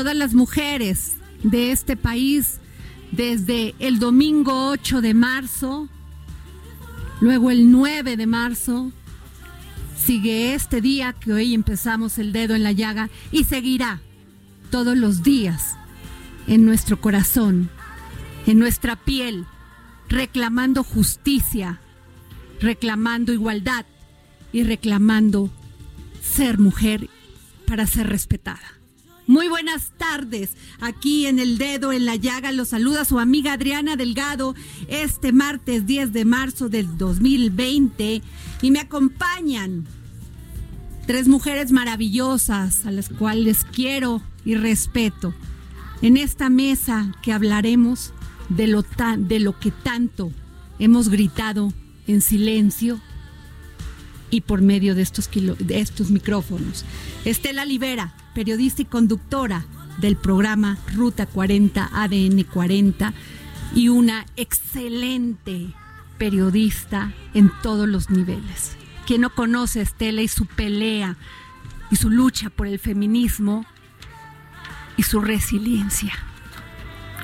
Todas las mujeres de este país, desde el domingo 8 de marzo, luego el 9 de marzo, sigue este día que hoy empezamos el dedo en la llaga y seguirá todos los días en nuestro corazón, en nuestra piel, reclamando justicia, reclamando igualdad y reclamando ser mujer para ser respetada. Muy buenas tardes. Aquí en el dedo en la llaga los saluda su amiga Adriana Delgado este martes 10 de marzo del 2020 y me acompañan tres mujeres maravillosas a las cuales quiero y respeto en esta mesa que hablaremos de lo, de lo que tanto hemos gritado en silencio y por medio de estos, de estos micrófonos. Estela Libera, periodista y conductora del programa Ruta 40 ADN 40 y una excelente periodista en todos los niveles. Quien no conoce a Estela y su pelea y su lucha por el feminismo y su resiliencia.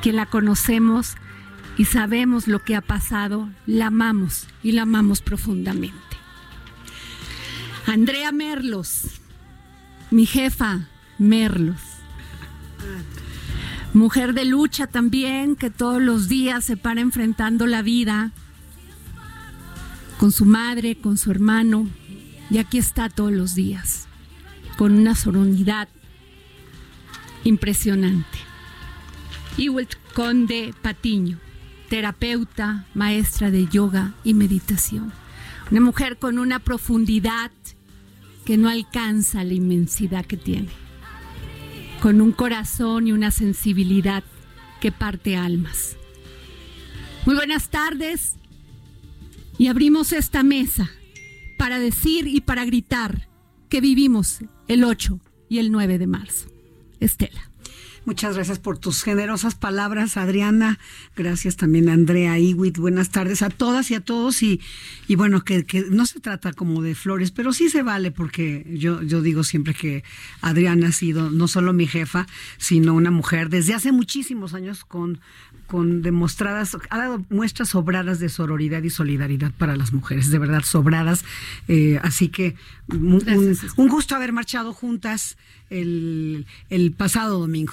Quien la conocemos y sabemos lo que ha pasado, la amamos y la amamos profundamente. Andrea Merlos, mi jefa Merlos. Mujer de lucha también, que todos los días se para enfrentando la vida con su madre, con su hermano, y aquí está todos los días, con una soronidad impresionante. Iwelt Conde Patiño, terapeuta, maestra de yoga y meditación. Una mujer con una profundidad que no alcanza la inmensidad que tiene. Con un corazón y una sensibilidad que parte almas. Muy buenas tardes. Y abrimos esta mesa para decir y para gritar que vivimos el 8 y el 9 de marzo. Estela. Muchas gracias por tus generosas palabras, Adriana. Gracias también a Andrea Iwit. Buenas tardes a todas y a todos. Y, y bueno, que, que no se trata como de flores, pero sí se vale porque yo, yo digo siempre que Adriana ha sido no solo mi jefa, sino una mujer desde hace muchísimos años con, con demostradas, ha dado muestras sobradas de sororidad y solidaridad para las mujeres, de verdad sobradas. Eh, así que un, un- un gusto haber marchado juntas el, el pasado domingo.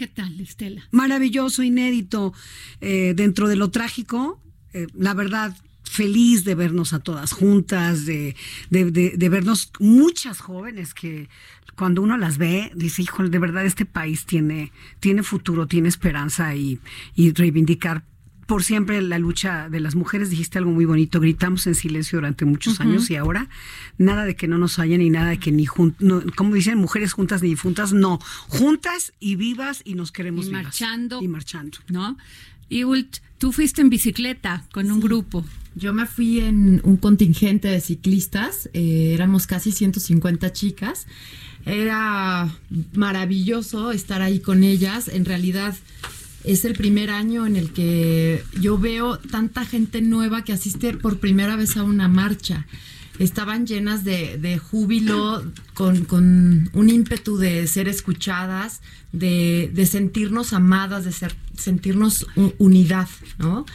¿Qué tal, Estela? Maravilloso, inédito, eh, dentro de lo trágico, eh, la verdad, feliz de vernos a todas juntas, de, de, vernos muchas jóvenes que cuando uno las ve, dice, híjole, de verdad este país tiene, tiene futuro, tiene esperanza y, y reivindicar por siempre la lucha de las mujeres. Dijiste algo muy bonito, gritamos en silencio durante muchos años y ahora nada de que no nos hayan y nada de que ni juntas, como dicen, mujeres juntas ni difuntas, no, juntas y vivas y nos queremos Y vivas. marchando. Y marchando. ¿No? Y Ult, tú fuiste en bicicleta con un grupo. Yo me fui en un contingente de ciclistas, eh, éramos casi 150 chicas. Era maravilloso estar ahí con ellas. En realidad es el primer año en el que yo veo tanta gente nueva que asiste por primera vez a una marcha. Estaban llenas de, de júbilo, con, con un ímpetu de ser escuchadas, de, de sentirnos amadas, de ser, sentirnos unidad, ¿no?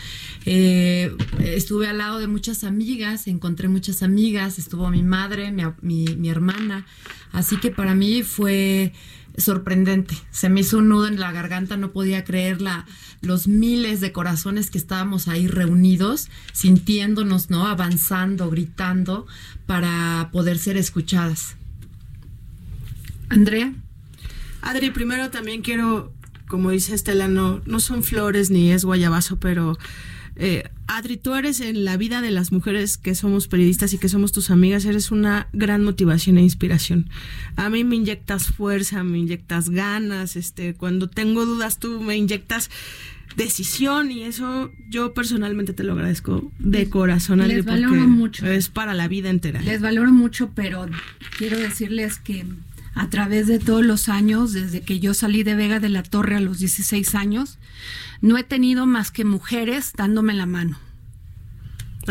Eh, estuve al lado de muchas amigas, encontré muchas amigas, estuvo mi madre, mi- mi hermana, así que para mí fue sorprendente. Se me hizo un nudo en la garganta, no podía creer la, los miles de corazones que estábamos ahí reunidos, sintiéndonos, ¿no? Avanzando, gritando, para poder ser escuchadas. Andrea. Adri, primero también quiero, como dice Estela, no, no son flores ni es guayabazo, pero eh, Adri, tú eres en la vida de las mujeres que somos periodistas y que somos tus amigas, eres una gran motivación e inspiración. A mí me inyectas fuerza, me inyectas ganas, este, cuando tengo dudas tú me inyectas decisión y eso yo personalmente te lo agradezco de corazón, Adri, Les valoro mucho. es para la vida entera. Les valoro mucho, pero quiero decirles que a través de todos los años, desde que yo salí de Vega de la Torre a los 16 años, no he tenido más que mujeres dándome la mano.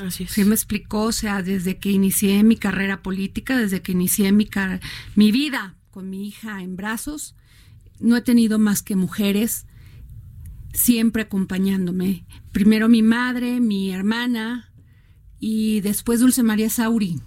Así es. Sí me explicó, o sea, desde que inicié mi carrera política, desde que inicié mi, car- mi vida con mi hija en brazos, no he tenido más que mujeres siempre acompañándome. Primero mi madre, mi hermana y después Dulce María Sauri.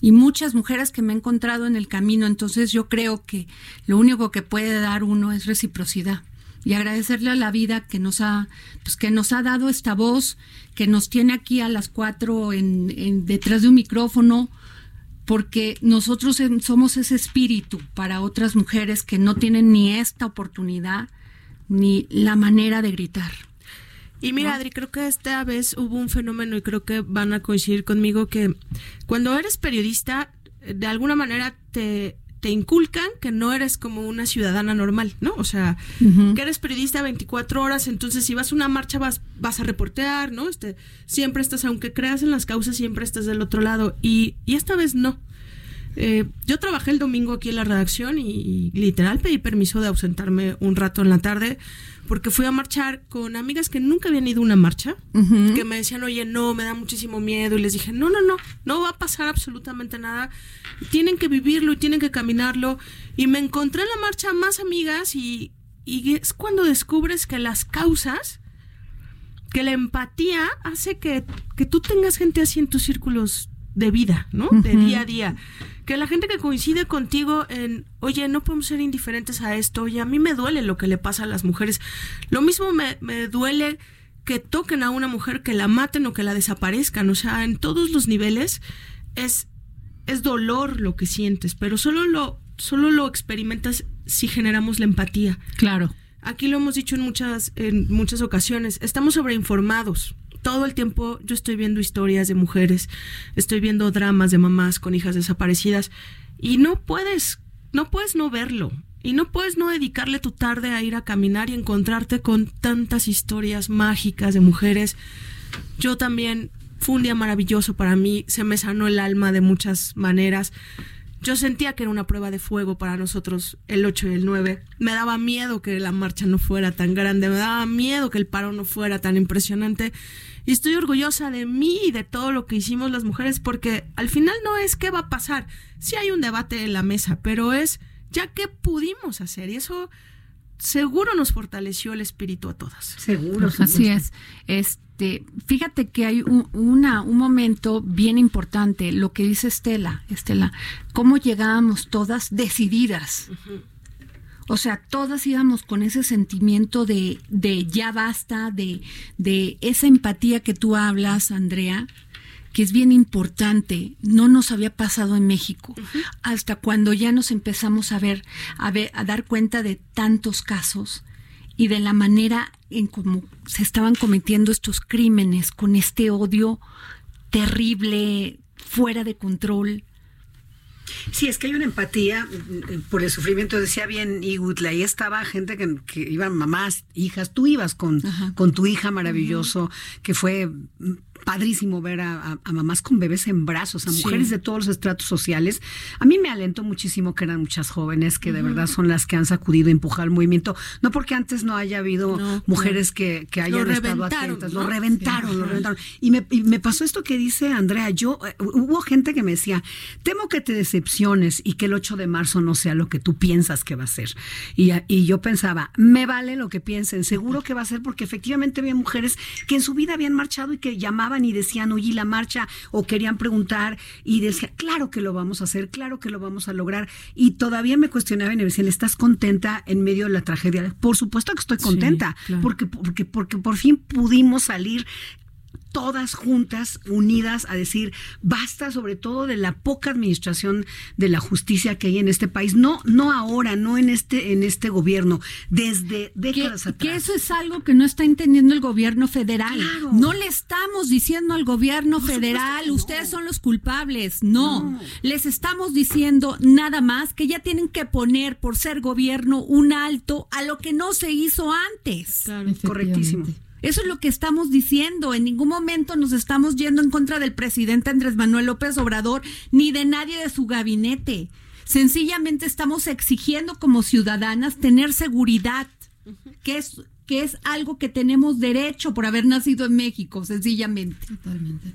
Y muchas mujeres que me he encontrado en el camino, entonces yo creo que lo único que puede dar uno es reciprocidad y agradecerle a la vida que nos ha pues que nos ha dado esta voz que nos tiene aquí a las cuatro en, en- detrás de un micrófono porque nosotros somos ese espíritu para otras mujeres que no tienen ni esta oportunidad ni la manera de gritar. Y mira, Adri, creo que esta vez hubo un fenómeno y creo que van a coincidir conmigo que cuando eres periodista, de alguna manera te, te inculcan que no eres como una ciudadana normal, ¿no? O sea, que eres periodista 24 horas, entonces si vas a una marcha vas, vas a reportear, ¿no? Este, siempre estás, aunque creas en las causas, siempre estás del otro lado. Y, y esta vez no. Eh, yo trabajé el domingo aquí en la redacción y, y literal pedí permiso de ausentarme un rato en la tarde porque fui a marchar con amigas que nunca habían ido a una marcha, que me decían, oye, no, me da muchísimo miedo. Y les dije, no, no, no, no va a pasar absolutamente nada. Tienen que vivirlo y tienen que caminarlo. Y me encontré en la marcha más amigas y, y es cuando descubres que las causas, que la empatía hace que, que tú tengas gente así en tus círculos de vida, ¿no? De día a día. Que la gente que coincide contigo en, oye, no podemos ser indiferentes a esto, oye, a mí me duele lo que le pasa a las mujeres. Lo mismo me, me duele que toquen a una mujer, que la maten o que la desaparezcan. O sea, en todos los niveles es, es dolor lo que sientes, pero solo lo, solo lo experimentas si generamos la empatía. Claro. Aquí lo hemos dicho en muchas, en muchas ocasiones, estamos sobreinformados. Todo el tiempo yo estoy viendo historias de mujeres, estoy viendo dramas de mamás con hijas desaparecidas y no puedes, no puedes no verlo. Y no puedes no dedicarle tu tarde a ir a caminar y encontrarte con tantas historias mágicas de mujeres. Yo también, fue un día maravilloso para mí, se me sanó el alma de muchas maneras. Yo sentía que era una prueba de fuego para nosotros el 8 y el 9. Me daba miedo que la marcha no fuera tan grande, me daba miedo que el paro no fuera tan impresionante. Y estoy orgullosa de mí y de todo lo que hicimos las mujeres porque al final no es qué va a pasar. Sí hay un debate en la mesa, pero es ya qué pudimos hacer y eso seguro nos fortaleció el espíritu a todas. Seguro. Así es. Este, fíjate que hay un, una, un momento bien importante, lo que dice Estela, Estela, cómo llegábamos todas decididas. O sea, todas íbamos con ese sentimiento de, de ya basta, de, de esa empatía que tú hablas, Andrea, que es bien importante, no nos había pasado en México, hasta cuando ya nos empezamos a ver, a ver, a dar cuenta de tantos casos y de la manera en cómo se estaban cometiendo estos crímenes con este odio terrible, fuera de control. Sí, es que hay una empatía mm, por el sufrimiento. Decía bien Igutla, ahí estaba gente que, que iban mamás, hijas. Tú ibas con, con tu hija maravilloso, que fue padrísimo ver a, a- a mamás con bebés en brazos, a mujeres de todos los estratos sociales. A mí me alentó muchísimo que eran muchas jóvenes que de verdad son las que han sacudido, empujado el movimiento. No porque antes no haya habido No, mujeres que, que hayan Lo estado atentas. ¿no? Lo reventaron, lo reventaron. Y me, y me pasó esto que dice Andrea. Yo, eh, hubo gente que me decía, temo que te decepciones y que el 8 de marzo no sea lo que tú piensas que va a ser. Y, y yo pensaba, me vale lo que piensen, seguro que va a ser porque efectivamente había mujeres que en su vida habían marchado y que llamaban y decían, oye, la marcha, o querían preguntar y decía, claro que lo vamos a hacer, claro que lo vamos a lograr. Y todavía me cuestionaban y me decían, ¿estás contenta en medio de la tragedia? Por supuesto que estoy contenta, claro. porque, porque, porque por fin pudimos salir todas juntas, unidas, a decir basta sobre todo de la poca administración de la justicia que hay en este país. No, no ahora, no en este, en este gobierno, desde Que, décadas atrás. que eso es algo que no está entendiendo el gobierno federal. Claro. No le estamos diciendo al gobierno federal, que no. ustedes son los culpables. No. No. Les estamos diciendo nada más que ya tienen que poner por ser gobierno un alto a lo que no se hizo antes. Correctísimo. Eso es lo que estamos diciendo. En ningún momento nos estamos yendo en contra del presidente Andrés Manuel López Obrador ni de nadie de su gabinete. Sencillamente estamos exigiendo como ciudadanas tener seguridad, que es que es algo que tenemos derecho por haber nacido en México, sencillamente. Totalmente.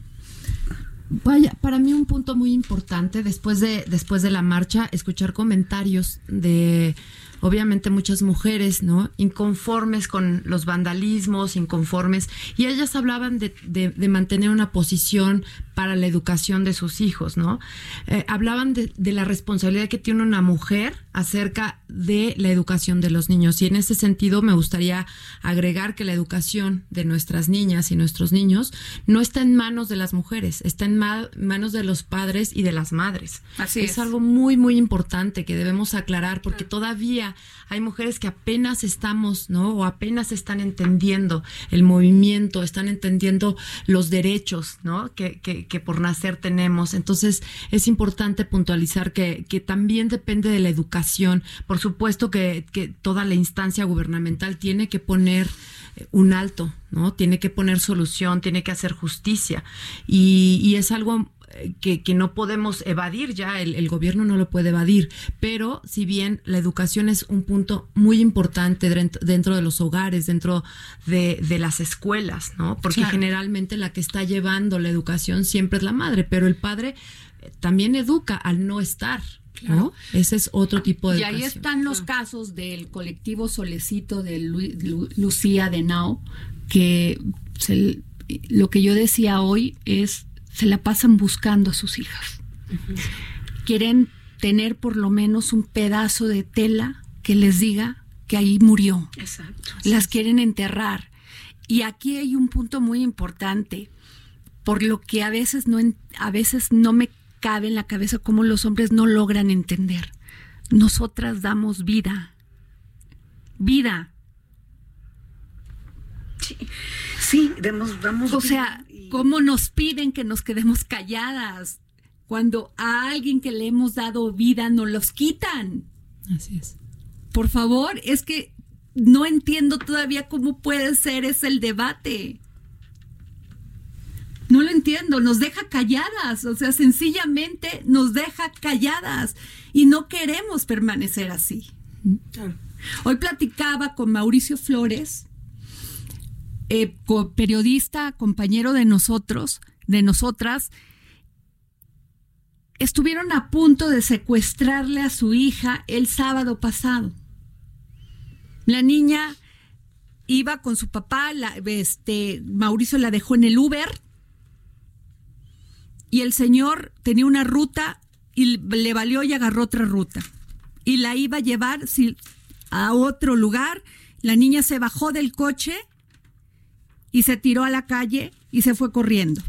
Vaya, para mí un punto muy importante después de después de la marcha escuchar comentarios de obviamente muchas mujeres, ¿no? Inconformes con los vandalismos, inconformes y ellas hablaban de, de- de mantener una posición para la educación de sus hijos, ¿no? Eh, hablaban de, de la responsabilidad que tiene una mujer acerca de la educación de los niños y en ese sentido me gustaría agregar que la educación de nuestras niñas y nuestros niños no está en manos de las mujeres, está en ma- manos de los padres y de las madres. Así es es. algo muy muy importante que debemos aclarar porque todavía hay mujeres que apenas estamos, ¿no? O apenas están entendiendo el movimiento, están entendiendo los derechos, ¿no? Que, que, que por nacer tenemos. Entonces es importante puntualizar que, que también depende de la educación. Por supuesto que, que toda la instancia gubernamental tiene que poner eh, un alto, ¿no? Tiene que poner solución, tiene que hacer justicia. Y, y es algo que, que no podemos evadir ya, el, el gobierno no lo puede evadir, pero si bien la educación es un punto muy importante dentro, de los hogares, dentro de, de las escuelas, ¿no? Porque Claro. generalmente la que está llevando la educación siempre es la madre, pero el padre eh, también educa al no estar, ¿no? Ese es otro tipo de Y ahí están los casos del colectivo Solecito de Lu- Lu- Lucía de Nao, que se- lo que yo decía hoy es, se la pasan buscando a sus hijas. Quieren tener por lo menos un pedazo de tela que les diga que ahí murió Exacto. las quieren enterrar. Y aquí hay un punto muy importante, por lo que a veces no a veces no me cabe en la cabeza cómo los hombres no logran entender. Nosotras damos vida. Vida. Sí, demos, vamos. O sea, y- ¿cómo nos piden que nos quedemos calladas cuando a alguien que le hemos dado vida nos los quitan? Así es. Por favor, es que no entiendo todavía cómo puede ser ese el debate. No lo entiendo. nos deja calladas, o sea, sencillamente nos deja calladas y no queremos permanecer así. Hoy platicaba con Mauricio Flores, eh, periodista, compañero de nosotros, de nosotras, estuvieron a punto de secuestrarle a su hija el sábado pasado. La niña iba con su papá, la- este, Mauricio la dejó en el Uber y el señor tenía una ruta y le valió y agarró otra ruta y la iba a llevar a otro lugar. La niña se bajó del coche y se tiró a la calle y se fue corriendo.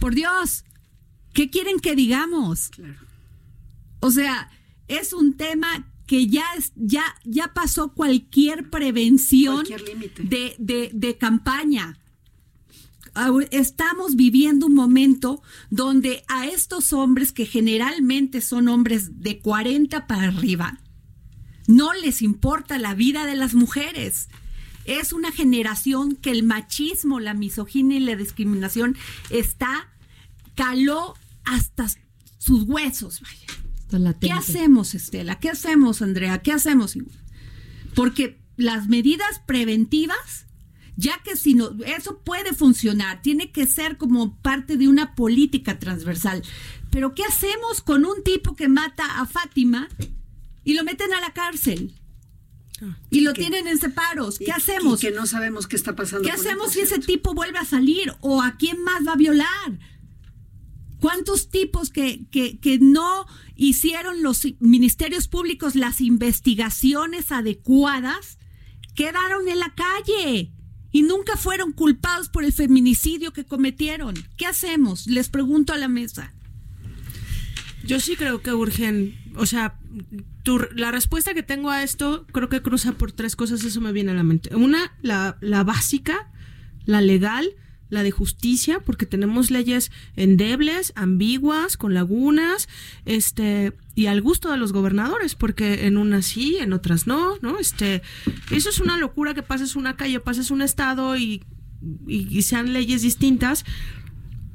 Por Dios, ¿qué quieren que digamos? O sea, es un tema que ya, ya, ya pasó cualquier prevención Cualquier de, de, de campaña. Estamos viviendo un momento donde a estos hombres, que generalmente son hombres de 40 para arriba, no les importa la vida de las mujeres. Es una generación que el machismo, la misoginia y la discriminación está, caló hasta sus huesos. vaya. ¿Qué hacemos, Estela? ¿Qué hacemos, Andrea? ¿Qué hacemos? Porque las medidas preventivas, ya que si no, eso puede funcionar, tiene que ser como parte de una política transversal. Pero ¿qué hacemos con un tipo que mata a Fátima y lo meten a la cárcel? Y lo que- tienen en separos. Y- ¿Qué hacemos? Y que no sabemos qué está pasando. ¿Qué hacemos si ese tipo vuelve a salir? ¿O a quién más va a violar? ¿Cuántos tipos que, que, que no hicieron los ministerios públicos las investigaciones adecuadas quedaron en la calle y nunca fueron culpados por el feminicidio que cometieron? ¿Qué hacemos? Les pregunto a la mesa. Yo sí creo que urgen, o sea, tu- la respuesta que tengo a esto creo que cruza por tres cosas, eso me viene a la mente. Una, la, la básica, la legal, la de justicia, porque tenemos leyes endebles, ambiguas, con lagunas, este, y al gusto de los gobernadores, porque en unas sí, en otras no, ¿no? Este, eso es una locura que pases una calle, pases un estado y, y- y sean leyes distintas,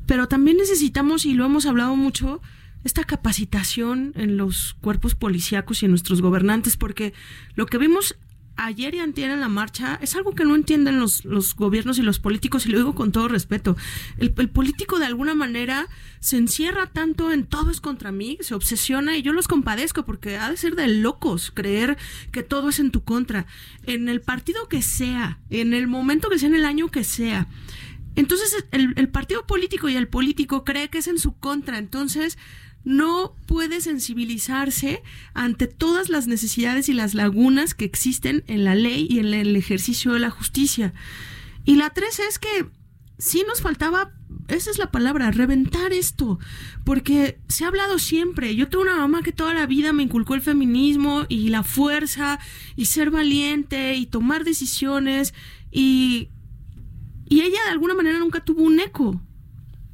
pero también necesitamos, y lo hemos hablado mucho, esta capacitación en los cuerpos policíacos y en nuestros gobernantes, porque lo que vimos ayer y antier en la marcha es algo que no entienden los, los gobiernos y los políticos, y lo digo con todo respeto. El, político de alguna manera se encierra tanto en todo es contra mí, se obsesiona, y yo los compadezco porque ha de ser de locos creer que todo es en tu contra. En el partido que sea, en el momento que sea, en el año que sea. Entonces el, el partido político y el político cree que es en su contra, entonces no puede sensibilizarse ante todas las necesidades y las lagunas que existen en la ley y en el ejercicio de la justicia. Y la tres es que sí nos faltaba, esa es la palabra, reventar esto, porque se ha hablado siempre. Yo tengo una mamá que toda la vida me inculcó el feminismo y la fuerza y ser valiente y tomar decisiones y y ella de alguna manera nunca tuvo un eco.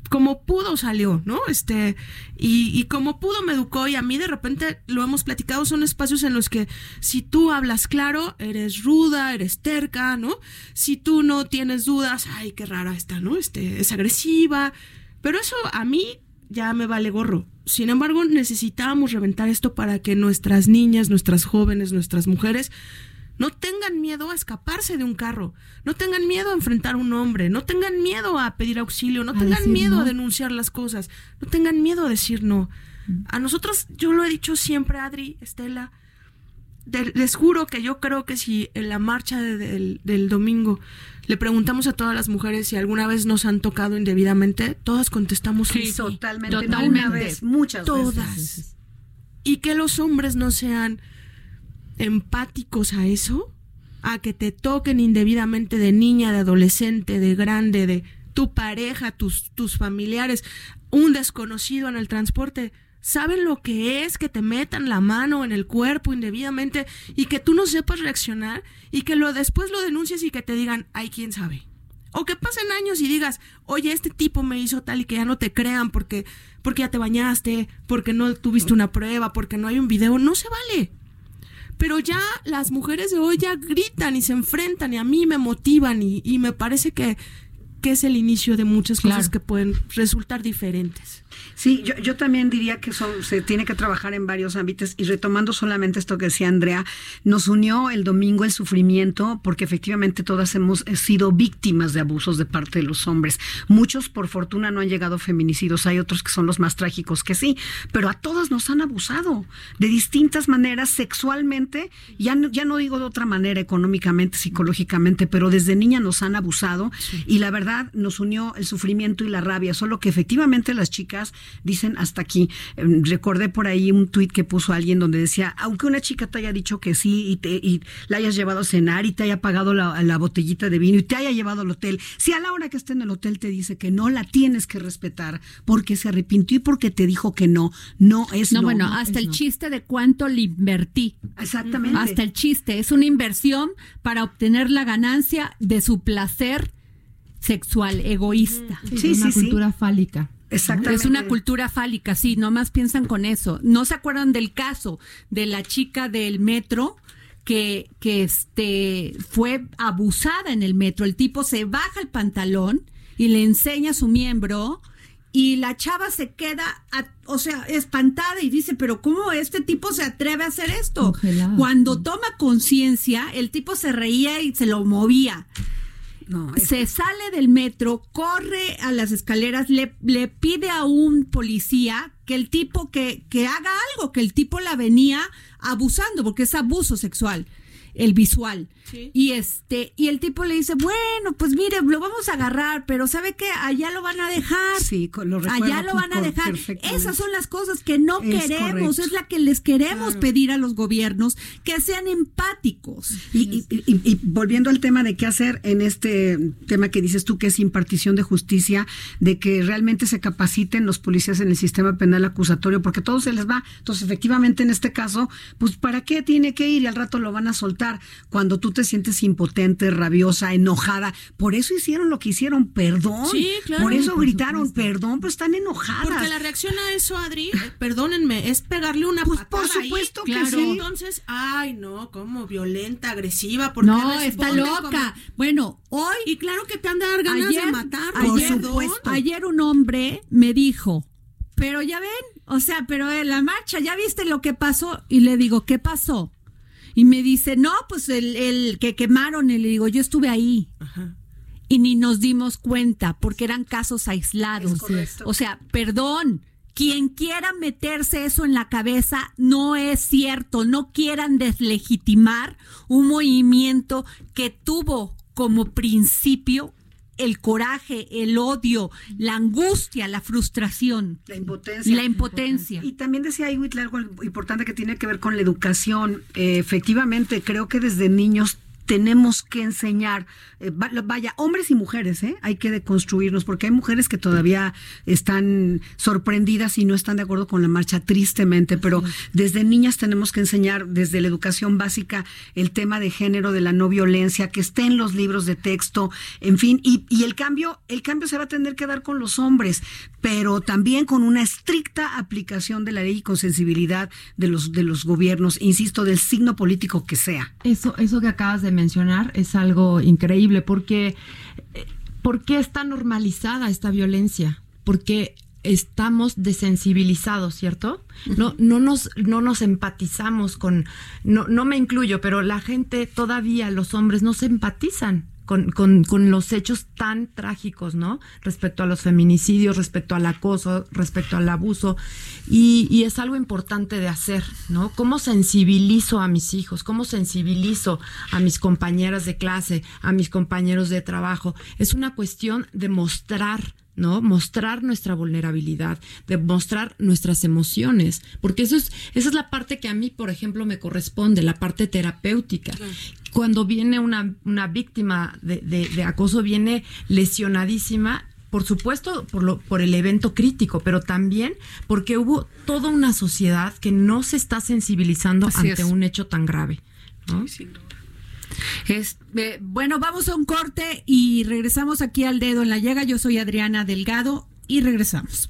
Como pudo salió, ¿no? Este, y, como pudo me educó y a mí de repente lo hemos platicado, son espacios en los que si tú hablas claro, eres ruda, eres terca, ¿no? Si tú no tienes dudas, ay, qué rara está, ¿no? Este, es agresiva. Pero eso a mí ya me vale gorro. Sin embargo, necesitábamos reventar esto para que nuestras niñas, nuestras jóvenes, nuestras mujeres no tengan miedo a escaparse de un carro, no tengan miedo a enfrentar a un hombre, no tengan miedo a pedir auxilio, no A tengan miedo no. a denunciar las cosas, no tengan miedo a decir no. A nosotros, yo lo he dicho siempre, Adri, Estela, de- les juro que yo creo que si en la marcha de- del, del domingo le preguntamos a todas las mujeres si alguna vez nos han tocado indebidamente, todas contestamos que sí. Totalmente, no Totalmente. una vez, muchas Todas. veces. Y que los hombres no sean empáticos a eso, a que te toquen indebidamente de niña, de adolescente, de grande, de tu pareja, tus, tus familiares, un desconocido en el transporte. ¿Saben lo que es que te metan la mano en el cuerpo indebidamente y que tú no sepas reaccionar y que lo después lo denuncies y que te digan, ay, quién sabe? O que pasen años y digas, oye, este tipo me hizo tal y que ya no te crean porque, porque ya te bañaste, porque no tuviste una prueba, porque no hay un video. No se vale. Pero ya las mujeres de hoy ya gritan y se enfrentan y a mí me motivan y, y me parece que, que es el inicio de muchas cosas Claro. que pueden resultar diferentes. Sí, yo, yo también diría que son, se tiene que trabajar en varios ámbitos y retomando solamente esto que decía Andrea, nos unió el domingo el sufrimiento porque efectivamente todas hemos eh, sido víctimas de abusos de parte de los hombres. Muchos por fortuna no han llegado a feminicidios, hay otros que son los más trágicos que sí, pero a todas nos han abusado de distintas maneras sexualmente, ya no, ya no digo de otra manera económicamente, psicológicamente, pero desde niña nos han abusado y la verdad nos unió el sufrimiento y la rabia, solo que efectivamente las chicas dicen hasta aquí. Eh, recordé por ahí un tuit que puso alguien donde decía, aunque una chica te haya dicho que sí y, te, y la hayas llevado a cenar y te haya pagado la, la botellita de vino y te haya llevado al hotel, si a la hora que esté en el hotel te dice que no, la tienes que respetar porque se arrepintió y porque te dijo que no, no es No, no. bueno, no hasta es el no. chiste de cuánto le invertí. Exactamente. Hasta el chiste. Es una inversión para obtener la ganancia de su placer sexual, egoísta. Sí, una sí, sí. cultura fálica. Exactamente. Es una cultura fálica, sí, nomás piensan con eso. ¿No se acuerdan del caso de la chica del metro que, que este, fue abusada en el metro? El tipo se baja el pantalón y le enseña su miembro y la chava se queda, a- o sea, espantada y dice, pero ¿cómo este tipo se atreve a hacer esto? Cuando toma conciencia, el tipo se reía y se lo movía No, es- se sale del metro, corre a las escaleras, le, le pide a un policía que el tipo que, que haga algo, que el tipo la venía abusando, porque es abuso sexual, el visual. Sí. Y este, y el tipo le dice, bueno, pues mire, lo vamos a agarrar, pero ¿sabe qué? Allá lo van a dejar. Sí, lo Allá lo van a dejar. Esas son las cosas que no Es queremos, correcto. es la que les queremos pedir a los gobiernos, que sean empáticos. Y, y- y- y volviendo al tema de qué hacer en este tema que dices tú, que es impartición de justicia, de que realmente se capaciten los policías en el sistema penal acusatorio, porque todo se les va. Entonces, efectivamente, en este caso, pues, ¿para qué tiene que ir? Y al rato lo van a soltar. Cuando tú te sientes impotente, rabiosa, enojada. Por eso hicieron lo que hicieron, perdón. Sí, claro, Por eso gritaron, perdón, pues están enojadas. Porque la reacción a eso, Adri, eh, perdónenme, es pegarle una Pues, patada por supuesto ahí. que sí. Entonces, ay, no, como violenta, agresiva, porque No, está loca. como- Bueno, hoy Y claro que te han de dar ganas de matar, Por ayer, supuesto. ayer un hombre me dijo, pero ya ven, o sea, pero en la marcha, ¿ya viste lo que pasó? Y le digo, ¿qué pasó? Y me dice, no, pues el, el que quemaron, y le digo, yo estuve ahí. Y ni nos dimos cuenta, porque eran casos aislados. O sea, perdón. Quien quiera meterse eso en la cabeza no es cierto. No quieran deslegitimar un movimiento que tuvo como principio el coraje, el odio, la angustia, la frustración, La impotencia. la impotencia. Y también decía Iwitl algo importante que tiene que ver con la educación. Eh, efectivamente, creo que desde niños tenemos que enseñar, eh, va- vaya, hombres y mujeres, ¿eh? hay que deconstruirnos, porque hay mujeres que todavía están sorprendidas y no están de acuerdo con la marcha, tristemente, pero desde niñas tenemos que enseñar, desde la educación básica, el tema de género, de la no violencia, que esté en los libros de texto, en fin, y, y el cambio, el cambio se va a tener que dar con los hombres, pero también con una estricta aplicación de la ley y con sensibilidad de los, de los gobiernos, insisto, del signo político que sea. Eso, eso que acabas de mencionar es algo increíble porque eh, ¿por qué está normalizada esta violencia? Porque estamos desensibilizados, ¿cierto? No, no nos, no nos empatizamos con, no, no me incluyo, pero la gente todavía, los hombres, no se empatizan con, con, con los hechos tan trágicos, ¿no? Respecto a los feminicidios, respecto al acoso, respecto al abuso. Y, y es algo importante de hacer, ¿no? ¿Cómo sensibilizo a mis hijos? ¿Cómo sensibilizo a mis compañeras de clase, a mis compañeros de trabajo? Es una cuestión de mostrar ¿no? Mostrar nuestra vulnerabilidad, de mostrar nuestras emociones, porque eso es, esa es la parte que a mí, por ejemplo, me corresponde, la parte terapéutica. Cuando viene una, una víctima de, de- de acoso, viene lesionadísima, por supuesto, por, lo, por el evento crítico, pero también porque hubo toda una sociedad que no se está sensibilizando Así ante es. un hecho tan grave. ¿no? Es- eh, bueno, vamos a un corte y regresamos aquí al dedo en la llaga. Yo soy Adriana Delgado y regresamos.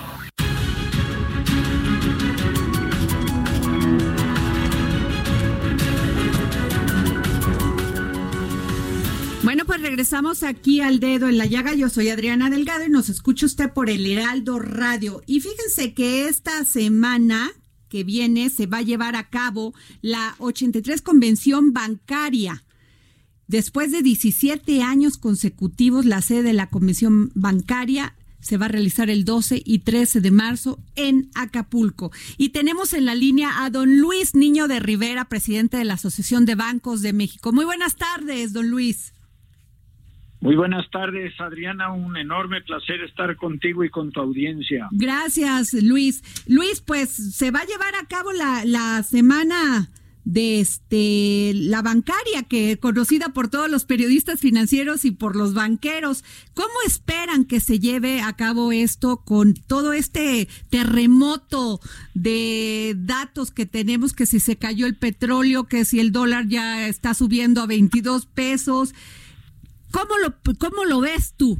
Regresamos aquí al dedo en la llaga. Yo soy Adriana Delgado y nos escucha usted por el Heraldo Radio. Y fíjense que esta semana que viene se va a llevar a cabo la 83 Convención Bancaria. Después de 17 años consecutivos, la sede de la Convención Bancaria se va a realizar el 12 y 13 de marzo en Acapulco. Y tenemos en la línea a don Luis Niño de Rivera, presidente de la Asociación de Bancos de México. Muy buenas tardes, don Luis. Muy buenas tardes, Adriana. Un enorme placer estar contigo y con tu audiencia. Gracias, Luis. Luis, pues se va a llevar a cabo la, la semana de este la bancaria que conocida por todos los periodistas financieros y por los banqueros. ¿Cómo esperan que se lleve a cabo esto con todo este terremoto de datos que tenemos que si se cayó el petróleo, que si el dólar ya está subiendo a 22 pesos? ¿Cómo lo cómo lo ves tú?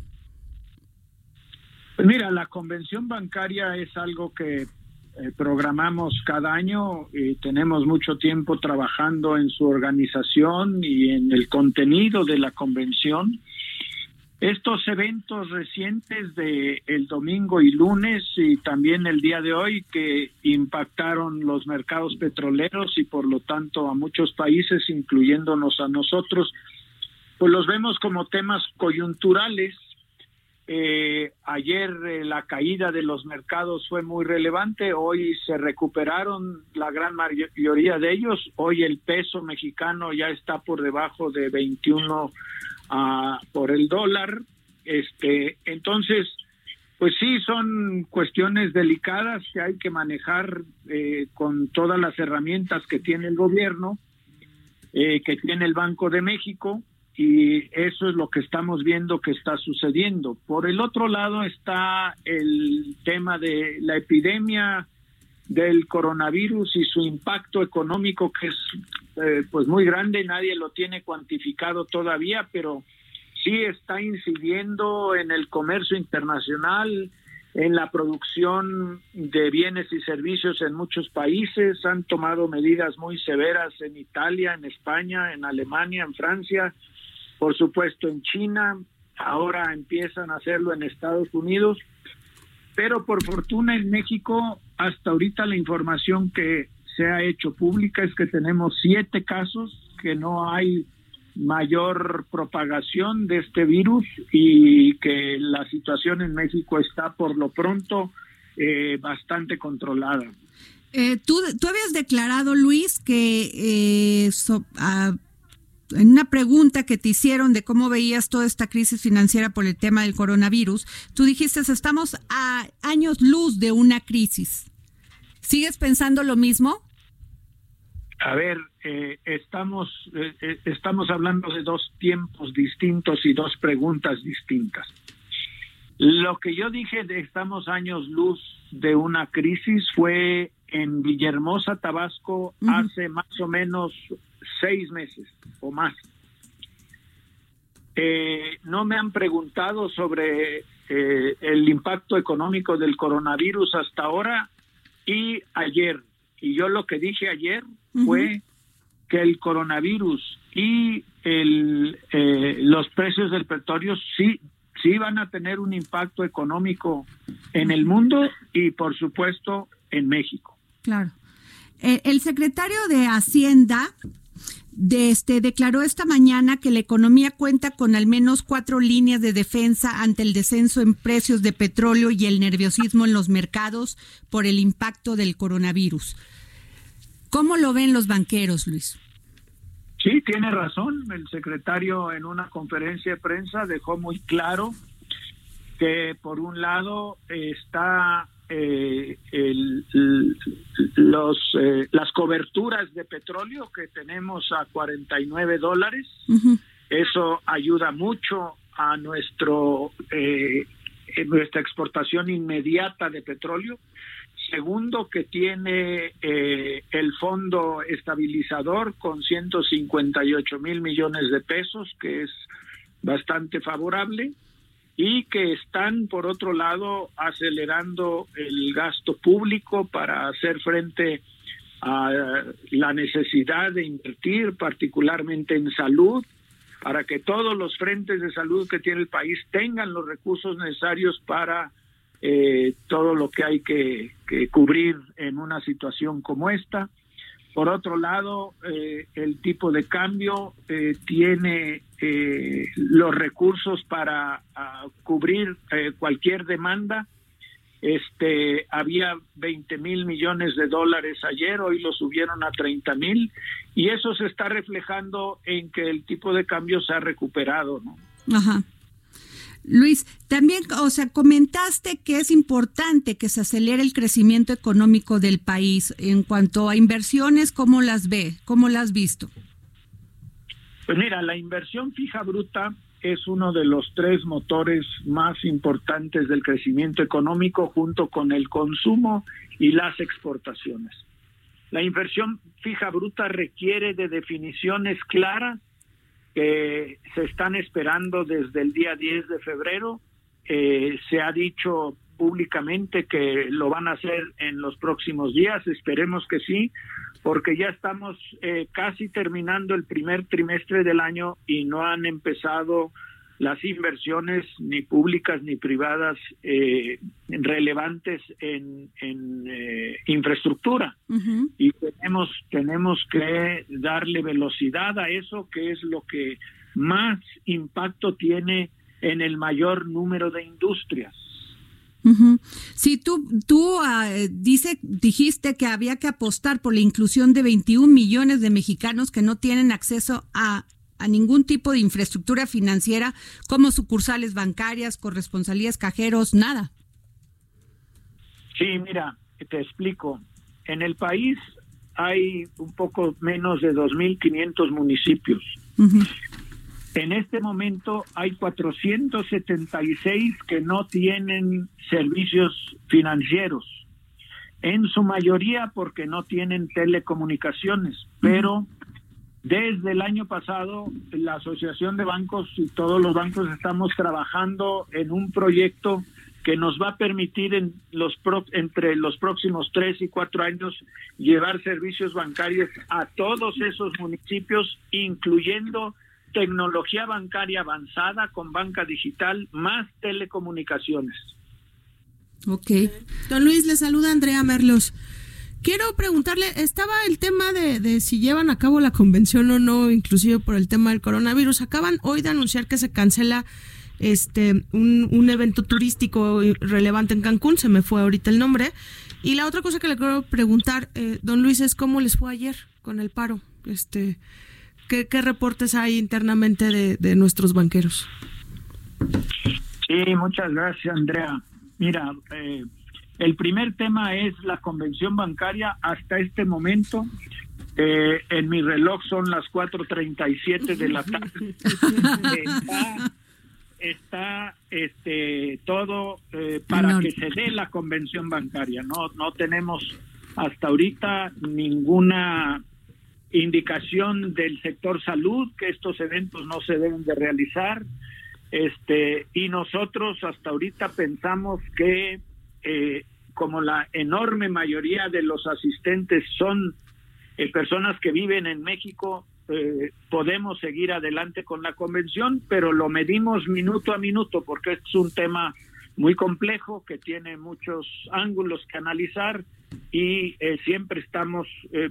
Pues mira, la convención bancaria es algo que eh, programamos cada año y tenemos mucho tiempo trabajando en su organización y en el contenido de la convención. Estos eventos recientes de el domingo y lunes y también el día de hoy que impactaron los mercados petroleros y por lo tanto a muchos países, incluyéndonos a nosotros, pues los vemos como temas coyunturales. Eh, ayer eh, la caída de los mercados fue muy relevante, hoy se recuperaron la gran mayoría de ellos, hoy el peso mexicano ya está por debajo de 21 ah, por el dólar, este, entonces, pues sí, son cuestiones delicadas que hay que manejar eh, con todas las herramientas que tiene el gobierno, eh, que tiene el Banco de México, y eso es lo que estamos viendo que está sucediendo. Por el otro lado está el tema de la epidemia del coronavirus y su impacto económico que es eh, pues muy grande, nadie lo tiene cuantificado todavía, pero sí está incidiendo en el comercio internacional, en la producción de bienes y servicios en muchos países, han tomado medidas muy severas en Italia, en España, en Alemania, en Francia, por supuesto en China, ahora empiezan a hacerlo en Estados Unidos, pero por fortuna en México, hasta ahorita la información que se ha hecho pública es que tenemos siete casos, que no hay mayor propagación de este virus y que la situación en México está por lo pronto eh, bastante controlada. Eh, tú, tú habías declarado, Luis, que eh, so, a, en una pregunta que te hicieron de cómo veías toda esta crisis financiera por el tema del coronavirus, tú dijiste, estamos a años luz de una crisis. ¿Sigues pensando lo mismo? A ver, eh, estamos, eh, estamos hablando de dos tiempos distintos y dos preguntas distintas. Lo que yo dije de estamos años luz de una crisis fue en Villahermosa, Tabasco, uh -huh. hace más o menos seis meses o más. Eh, no me han preguntado sobre eh, el impacto económico del coronavirus hasta ahora y ayer. Y yo lo que dije ayer uh -huh. fue que el coronavirus y el, eh, los precios del petróleo sí, sí van a tener un impacto económico en el mundo y por supuesto en México. Claro. El secretario de Hacienda de este, declaró esta mañana que la economía cuenta con al menos cuatro líneas de defensa ante el descenso en precios de petróleo y el nerviosismo en los mercados por el impacto del coronavirus. ¿Cómo lo ven los banqueros, Luis? Sí, tiene razón. El secretario en una conferencia de prensa dejó muy claro que por un lado está eh, el- los eh, las coberturas de petróleo que tenemos a 49 dólares. Eso ayuda mucho a nuestro eh, nuestra exportación inmediata de petróleo. Segundo, que tiene eh, el fondo estabilizador con 158 mil millones de pesos, que es bastante favorable, y que están, por otro lado, acelerando el gasto público para hacer frente a la necesidad de invertir, particularmente en salud, para que todos los frentes de salud que tiene el país tengan los recursos necesarios para eh, todo lo que hay que, que cubrir en una situación como esta. Por otro lado, eh, el tipo de cambio eh, tiene eh, los recursos para ah, cubrir eh, cualquier demanda. Este, había 20 mil millones de dólares ayer, hoy lo subieron a 30 mil, y eso se está reflejando en que el tipo de cambio se ha recuperado, ¿no? Ajá. Luis, también, o sea, comentaste que es importante que se acelere el crecimiento económico del país. En cuanto a inversiones, ¿cómo las ve? ¿Cómo las has visto? Pues mira, la inversión fija bruta es uno de los tres motores más importantes del crecimiento económico junto con el consumo y las exportaciones. La inversión fija bruta requiere de definiciones claras que se están esperando desde el día 10 de febrero. Eh, se ha dicho públicamente que lo van a hacer en los próximos días, esperemos que sí, porque ya estamos eh, casi terminando el primer trimestre del año y no han empezado las inversiones ni públicas ni privadas eh, relevantes en, en eh, infraestructura. Y tenemos tenemos que darle velocidad a eso que es lo que más impacto tiene en el mayor número de industrias. Ujú. Sí, tú, tú ah, dice, dijiste que había que apostar por la inclusión de 21 millones de mexicanos que no tienen acceso a, a ningún tipo de infraestructura financiera como sucursales bancarias, corresponsalías, cajeros, nada. Sí, mira, te explico. En el país hay un poco menos de 2.500 municipios. En este momento hay 476 que no tienen servicios financieros, en su mayoría porque no tienen telecomunicaciones, pero desde el año pasado la Asociación de Bancos y todos los bancos estamos trabajando en un proyecto que nos va a permitir en los pro- entre los próximos tres y cuatro años llevar servicios bancarios a todos esos municipios, incluyendo tecnología bancaria avanzada con banca digital más telecomunicaciones. Ok. Don Luis, le saluda Andrea Merlos. Quiero preguntarle, estaba el tema de, de si llevan a cabo la convención o no, inclusive por el tema del coronavirus. Acaban hoy de anunciar que se cancela este un, evento turístico relevante en Cancún, se me fue ahorita el nombre. Y la otra cosa que le quiero preguntar, eh, don Luis, es cómo les fue ayer con el paro. Este, ¿qué, qué reportes hay internamente de, de nuestros banqueros? Sí, muchas gracias, Andrea. Mira, eh, el primer tema es la convención bancaria. Hasta este momento, eh, en mi reloj son las 4:37 de la tarde. está, está, este, todo eh, para que se dé la convención bancaria. No, no tenemos hasta ahorita ninguna indicación del sector salud que estos eventos no se deben de realizar este y nosotros hasta ahorita pensamos que eh, como la enorme mayoría de los asistentes son eh, personas que viven en México eh, podemos seguir adelante con la convención pero lo medimos minuto a minuto porque es un tema muy complejo que tiene muchos ángulos que analizar y eh, siempre estamos eh,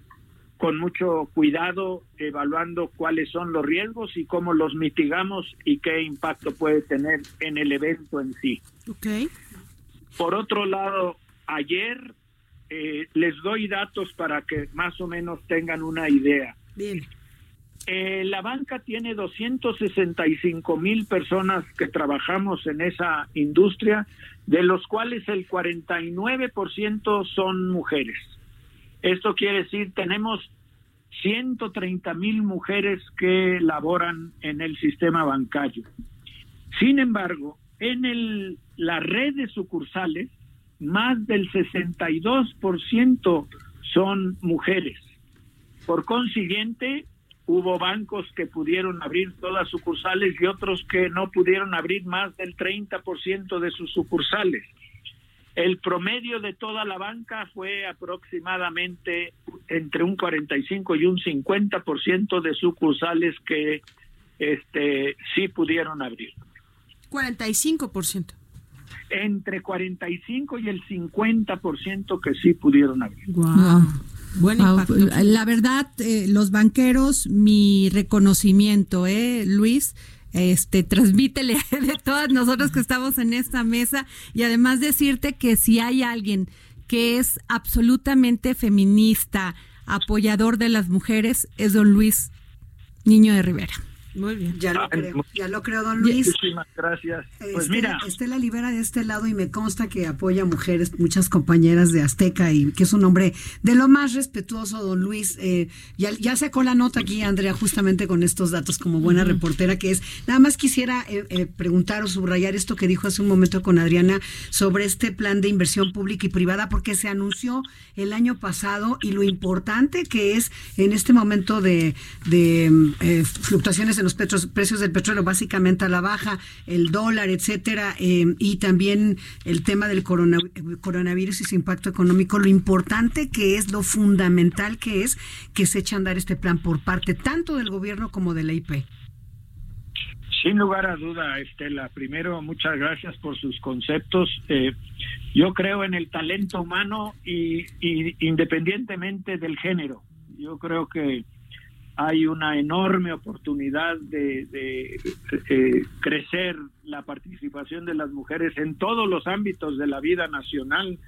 con mucho cuidado, evaluando cuáles son los riesgos y cómo los mitigamos y qué impacto puede tener en el evento en sí. Ok. Por otro lado, ayer eh, les doy datos para que más o menos tengan una idea. Bien. Eh, la banca tiene 265 mil personas que trabajamos en esa industria, de los cuales el 49% son mujeres. Esto quiere decir, tenemos 130 mil mujeres que laboran en el sistema bancario. Sin embargo, en el, la red de sucursales, más del 62% son mujeres. Por consiguiente, hubo bancos que pudieron abrir todas sucursales y otros que no pudieron abrir más del 30% de sus sucursales. El promedio de toda la banca fue aproximadamente entre un 45 y un 50% de sucursales que este sí pudieron abrir. 45%. Entre 45 y el 50% que sí pudieron abrir. Wow. Buen Wow, impacto. La verdad, eh, los banqueros, mi reconocimiento, ¿eh, Luis? Este, transmítele de todas nosotros que estamos en esta mesa y además decirte que si hay alguien que es absolutamente feminista, apoyador de las mujeres, es don Luis Niño de Rivera. Muy bien. Ya lo Ah, creo, ya lo creo, don Luis. Muchísimas gracias. Pues Estela, mira, Estela Libera de este lado y me consta que apoya mujeres, muchas compañeras de Azteca y que es un hombre de lo más respetuoso, don Luis. Eh, ya, ya sacó la nota aquí, Andrea, justamente con estos datos como buena reportera que es. Nada más quisiera eh, eh, preguntar o subrayar esto que dijo hace un momento con Adriana sobre este plan de inversión pública y privada, porque se anunció el año pasado y lo importante que es en este momento de, de eh, fluctuaciones en los petros- precios del petróleo, básicamente a la baja, el dólar, etcétera, eh, y también el tema del corona- coronavirus y su impacto económico, lo importante que es, lo fundamental que es que se eche a andar este plan por parte tanto del gobierno como de la IP. Sin lugar a duda, Estela. Primero, muchas gracias por sus conceptos. Eh, yo creo en el talento humano y independientemente del género. Yo creo que hay una enorme oportunidad de, eh, crecer la participación de las mujeres en todos los ámbitos de la vida nacional.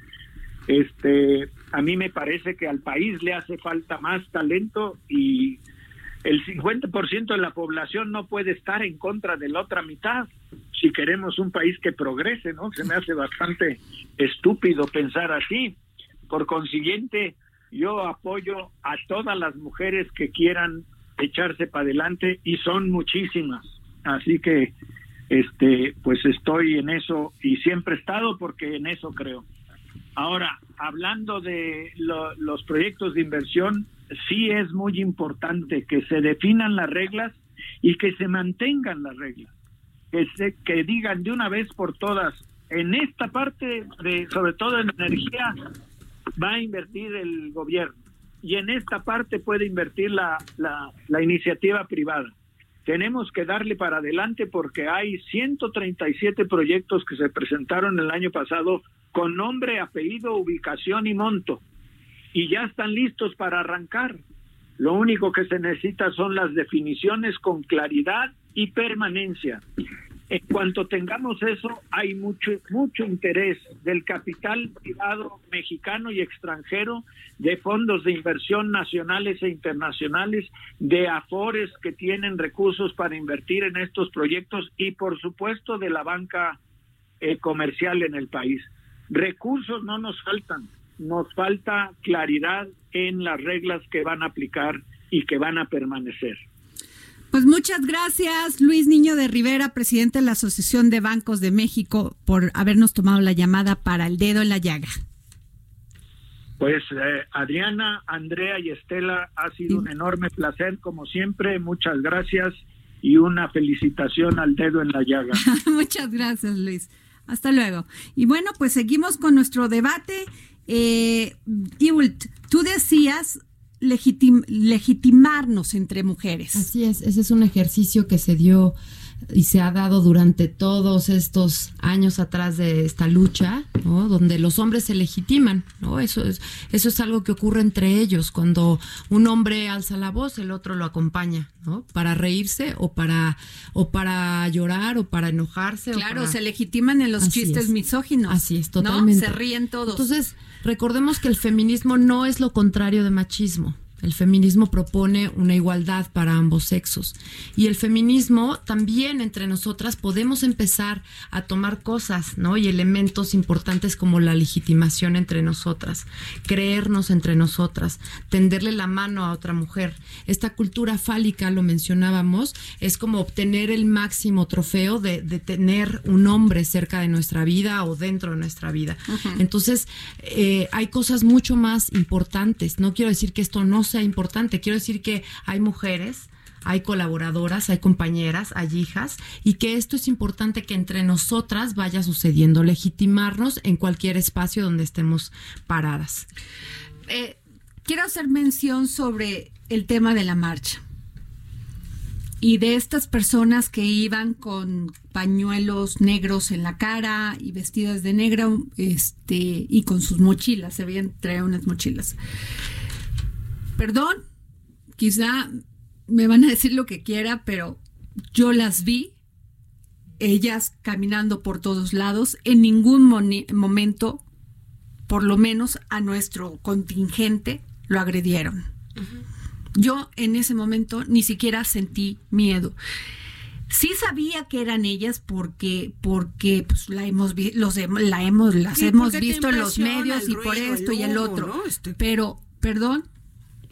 Este, a mí me parece que al país le hace falta más talento y el 50% de la población no puede estar en contra de la otra mitad si queremos un país que progrese, ¿no? Se me hace bastante estúpido pensar así. Por consiguiente, yo apoyo a todas las mujeres que quieran echarse para adelante y son muchísimas. Así que este pues estoy en eso y siempre he estado porque en eso creo. Ahora, hablando de lo- los proyectos de inversión, sí es muy importante que se definan las reglas y que se mantengan las reglas. Que, se, que digan de una vez por todas, en esta parte, de, sobre todo en energía, va a invertir el gobierno y en esta parte puede invertir la, la, la iniciativa privada. Tenemos que darle para adelante porque hay 137 proyectos que se presentaron el año pasado con nombre, apellido, ubicación y monto y ya están listos para arrancar. Lo único que se necesita son las definiciones con claridad y permanencia. En cuanto tengamos eso, hay mucho mucho interés del capital privado mexicano y extranjero, de fondos de inversión nacionales e internacionales, de afores que tienen recursos para invertir en estos proyectos y por supuesto de la banca eh, comercial en el país. Recursos no nos faltan, nos falta claridad en las reglas que van a aplicar y que van a permanecer. Pues muchas gracias, Luis Niño de Rivera, presidente de la Asociación de Bancos de México, por habernos tomado la llamada para el dedo en la llaga. Pues eh, Adriana, Andrea y Estela, ha sido un enorme placer, como siempre. Muchas gracias y una felicitación al dedo en la llaga. Muchas gracias, Luis. Hasta luego. Y bueno, pues seguimos con nuestro debate. Eh, tú decías legitim- legitimarnos entre mujeres. Así es, ese es un ejercicio que se dio y se ha dado durante todos estos años atrás de esta lucha, ¿no? donde los hombres se legitiman, ¿no? Eso es, eso es algo que ocurre entre ellos, cuando un hombre alza la voz, el otro lo acompaña, ¿no? Para reírse o para, o para llorar o para enojarse. o Claro, para- se legitiman en los Así chistes es. misóginos. Así es, ¿no? totalmente. Se ríen todos. Entonces, recordemos que el feminismo no es lo contrario de machismo. El feminismo propone una igualdad para ambos sexos. Y el feminismo también entre nosotras podemos empezar a tomar cosas, ¿no? Y elementos importantes como la legitimación entre nosotras, creernos entre nosotras, tenderle la mano a otra mujer. Esta cultura fálica, lo mencionábamos, es como obtener el máximo trofeo de, de tener un hombre cerca de nuestra vida o dentro de nuestra vida. Entonces, eh, hay cosas mucho más importantes. No quiero decir que esto no sea importante, quiero decir que hay mujeres hay colaboradoras, hay compañeras, hay hijas, y que esto es importante que entre nosotras vaya sucediendo, legitimarnos en cualquier espacio donde estemos paradas. Eh, quiero hacer mención sobre el tema de la marcha y de estas personas que iban con pañuelos negros en la cara y vestidas de negro, este, y con sus mochilas, se veían traer unas mochilas. Perdón, quizá me van a decir lo que quiera, pero yo las vi, ellas caminando por todos lados, en ningún momento, por lo menos a nuestro contingente, lo agredieron. Yo en ese momento ni siquiera sentí miedo. Sí sabía que eran ellas porque porque pues, la hemos vi- los la hemos las Sí, hemos visto en los medios y por esto y el otro. ¿no? Este- Pero perdón,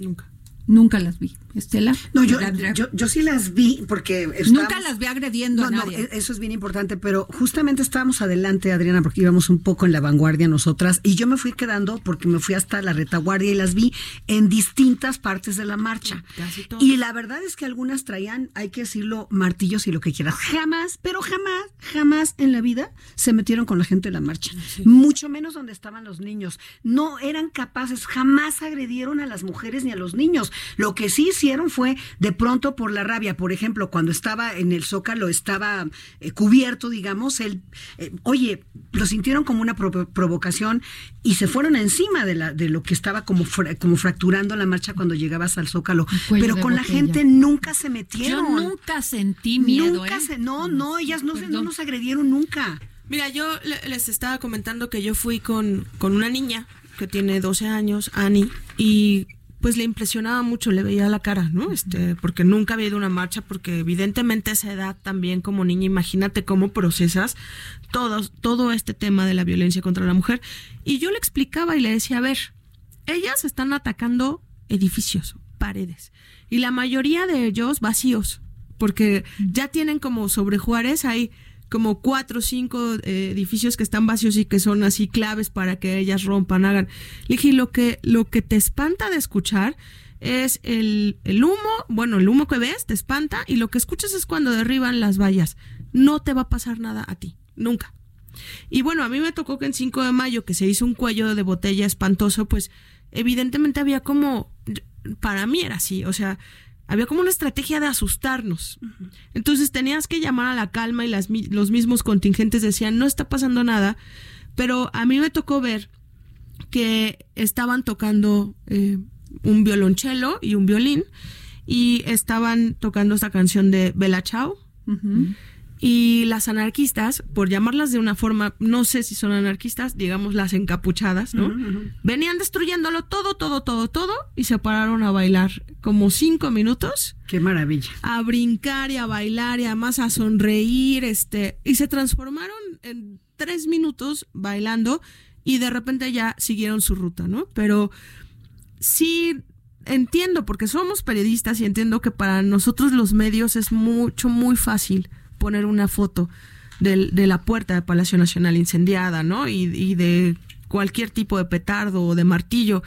Nunca. nunca las vi. Estela. No, yo, yo, yo sí las vi porque nunca las vi agrediendo No, a no, nadie. e- eso es bien importante, pero justamente estábamos adelante, Adriana, porque íbamos un poco en la vanguardia nosotras, y yo me fui quedando porque me fui hasta la retaguardia y las vi en distintas partes de la marcha. Casi. Y la verdad es que algunas traían, hay que decirlo, martillos y lo que quieras. Jamás, pero jamás, jamás en la vida se metieron con la gente de la marcha. Mucho menos donde estaban los niños. No eran capaces, jamás agredieron a las mujeres ni a los niños. Lo que sí hicieron fue de pronto por la rabia, por ejemplo, cuando estaba en el zócalo, estaba eh, cubierto, digamos, el, eh, oye, lo sintieron como una provo- provocación y se fueron encima de, la, de lo que estaba como, fra- como fracturando la marcha cuando llegabas al zócalo. Pero con la gente nunca se Yo metieron. nunca sentí miedo. Nunca ¿eh? se, no, no, ellas no, se, no Perdón. nos agredieron nunca. Mira, yo le- les estaba comentando que yo fui con, con una niña que tiene 12 años, Annie, y pues le impresionaba mucho, le veía la cara, ¿no? Este, porque nunca había ido a una marcha, porque evidentemente a esa edad también como niña, imagínate cómo procesas todo, todo este tema de la violencia contra la mujer. Y yo le explicaba y le decía, a ver, ellas están atacando edificios, paredes, y la mayoría de ellos vacíos, porque ya tienen como sobre Juárez hay como cuatro o cinco eh, edificios que están vacíos y que son así claves para que ellas rompan, hagan. Le dije, "Y lo que, lo que te espanta de escuchar es el, el humo, bueno, el humo que ves te espanta y lo que escuchas es cuando derriban las vallas. No te va a pasar nada a ti, nunca. Y bueno, a mí me tocó que en 5 de mayo, que se hizo un cuello de botella espantoso, pues evidentemente había como, para mí era así, o sea, había como una estrategia de asustarnos. Entonces tenías que llamar a la calma y las, los mismos contingentes decían, no está pasando nada, pero a mí me tocó ver que estaban tocando eh, un violonchelo y un violín y estaban tocando esta canción de Bella Ciao. Y las anarquistas, por llamarlas de una forma, no sé si son anarquistas, digamos las encapuchadas, ¿no? Venían destruyéndolo todo, todo, todo, todo y se pararon a bailar como cinco minutos Qué maravilla. a brincar y a bailar y además a sonreír, este, y se transformaron en tres minutos bailando y de repente ya siguieron su ruta, ¿no? Pero sí entiendo, porque somos periodistas y entiendo que para nosotros los medios es mucho, muy fácil poner una foto del- de la puerta de Palacio Nacional incendiada, ¿no? Y, y de cualquier tipo de petardo o de martillo.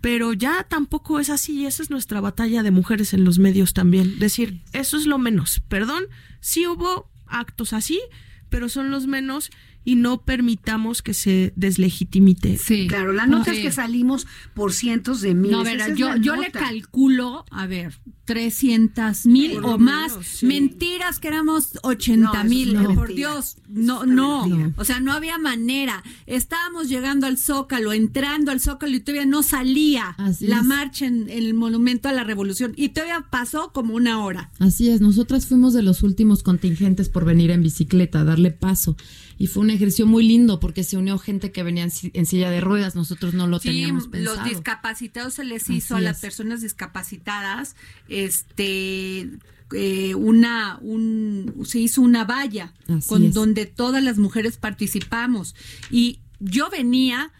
Pero ya tampoco es así, y esa es nuestra batalla de mujeres en los medios también. Decir, eso es lo menos. Perdón, sí hubo actos así, pero son los menos y no permitamos que se deslegitimite. Sí. Claro, la nota Sí. es que salimos por cientos de miles. No, a ver, yo, yo le calculo, a ver, 300 mil o más. menos, sí. Mentiras que éramos 80 No, mil. por mentira. Dios, no, no. mentira. O sea, no había manera. Estábamos llegando al Zócalo, entrando al Zócalo y todavía no salía Así la es. marcha en, en el Monumento a la Revolución. Y todavía pasó como una hora. Así es, nosotras fuimos de los últimos contingentes por venir en bicicleta, a darle paso. Y fue un ejercicio muy lindo porque se unió gente que venía en, si- en silla de ruedas, nosotros no lo Sí, teníamos pensado. los discapacitados se les Así hizo a las es. personas discapacitadas, este, eh, una, un, se hizo una valla Así con es. donde todas las mujeres participamos y yo venía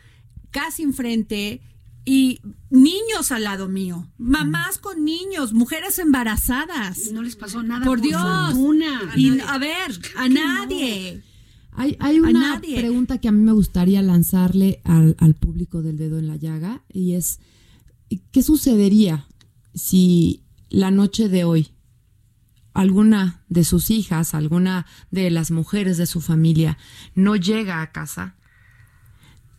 casi enfrente y niños al lado mío, mamás con niños, mujeres embarazadas. Y no les pasó nada. Por Dios. fortuna. Y a ver, a nadie. Hay, hay una pregunta que a mí me gustaría lanzarle al, al público del dedo en la llaga y es, ¿qué sucedería si la noche de hoy alguna de sus hijas, alguna de las mujeres de su familia no llega a casa,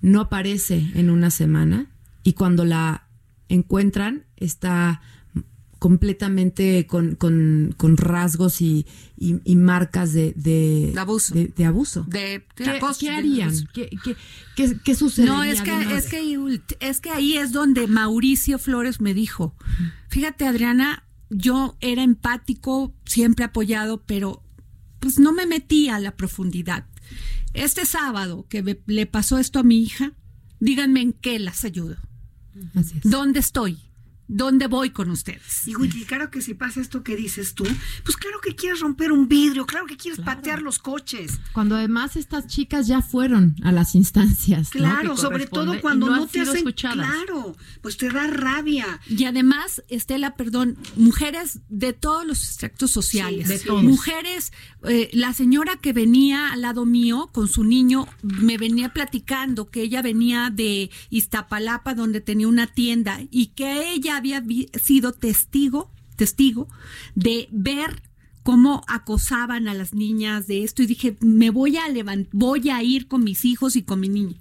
no aparece en una semana y cuando la encuentran está completamente con, con- con rasgos y, y- y marcas de, de, De abuso. de- de abuso. De, ¿Qué, acoso, qué harían? ¿Qué, qué, qué, qué sucedería? No, es que, es que es que ahí es donde Mauricio Flores me dijo, fíjate Adriana, yo era empático, siempre apoyado, pero pues no me metí a la profundidad. Este sábado que me- le pasó esto a mi hija, díganme en qué las ayudo. Así es. ¿Dónde estoy? ¿Dónde voy con ustedes? Y Witty, claro que si pasa esto que dices tú, pues claro que quieres romper un vidrio, claro que quieres patear los coches. Cuando además estas chicas ya fueron a las instancias. Claro, sobre todo cuando no, te hacen escuchadas. claro, pues te da rabia. Y además, Estela, perdón, mujeres de todos los extractos sociales. Sí, de todos. Mujeres, eh, la señora que venía al lado mío con su niño me venía platicando que ella venía de Iztapalapa donde tenía una tienda y que ella había vi- sido testigo, testigo de ver cómo acosaban a las niñas de esto y dije, me voy a levant voy a ir con mis hijos y con mi niña.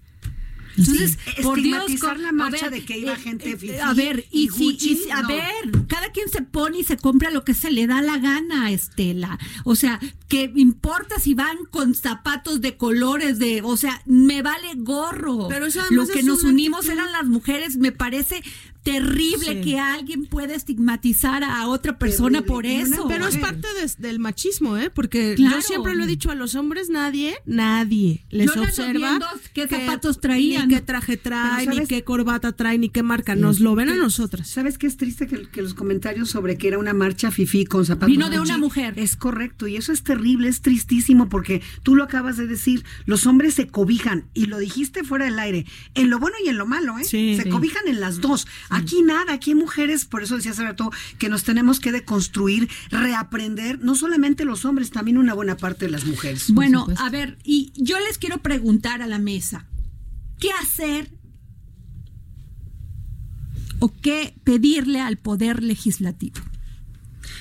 Entonces, Sí, por Dios, con- la a marcha ver, de que iba eh, gente eh, A ver, y, y Gucci, a no. ver, cada quien se pone y se compra lo que se le da la gana, Estela. O sea, que importa si van con zapatos de colores de, o sea, me vale gorro. Pero eso lo que es nos unimos actitud- eran las mujeres, me parece terrible Sí. que alguien pueda estigmatizar a otra persona Terrible. por eso. Pero es parte des- del machismo, ¿eh? Porque Claro. yo siempre lo he dicho a los hombres, nadie, nadie les Yo observa qué zapatos traían. ni qué traje trae, ni qué corbata trae, ni qué marca. Nos lo ven a nosotras. ¿Sabes qué es triste que, que los comentarios sobre que era una marcha fifí con zapatos Vino de una mujer. Es correcto y eso es terrible, es tristísimo porque tú lo acabas de decir, los hombres se cobijan y lo dijiste fuera del aire, en lo bueno y en lo malo, ¿eh? Sí. se Sí. cobijan en las dos. Aquí nada, aquí hay mujeres, por eso decía hace rato que nos tenemos que deconstruir, reaprender, no solamente los hombres, también una buena parte de las mujeres. Bueno, a ver, y yo les quiero preguntar a la mesa, ¿qué hacer o qué pedirle al poder legislativo?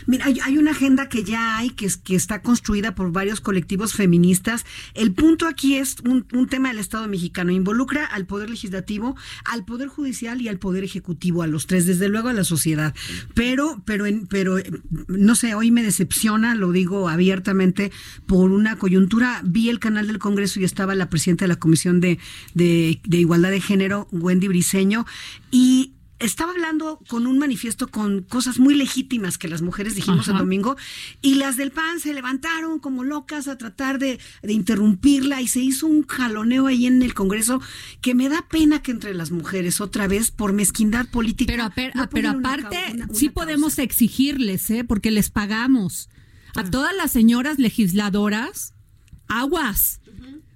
Mira, hay, hay una agenda que ya hay, que, es, que está construida por varios colectivos feministas. El punto aquí es un, un tema del Estado mexicano. Involucra al Poder Legislativo, al Poder Judicial y al Poder Ejecutivo, a los tres, desde luego a la sociedad. Pero, pero, en, pero eh, no sé, hoy me decepciona, lo digo abiertamente, por una coyuntura. Vi el canal del Congreso y estaba la presidenta de la Comisión de, de, de Igualdad de Género, Wendy Briseño, y estaba hablando con un manifiesto con cosas muy legítimas que las mujeres dijimos el domingo y las del PAN se levantaron como locas a tratar de, de interrumpirla y se hizo un jaloneo ahí en el Congreso que me da pena que entre las mujeres otra vez por mezquindad política. Pero, a per- no pero aparte, cau- una- una sí causa. podemos exigirles, ¿eh? porque les pagamos. A Ah. todas las señoras legisladoras, aguas.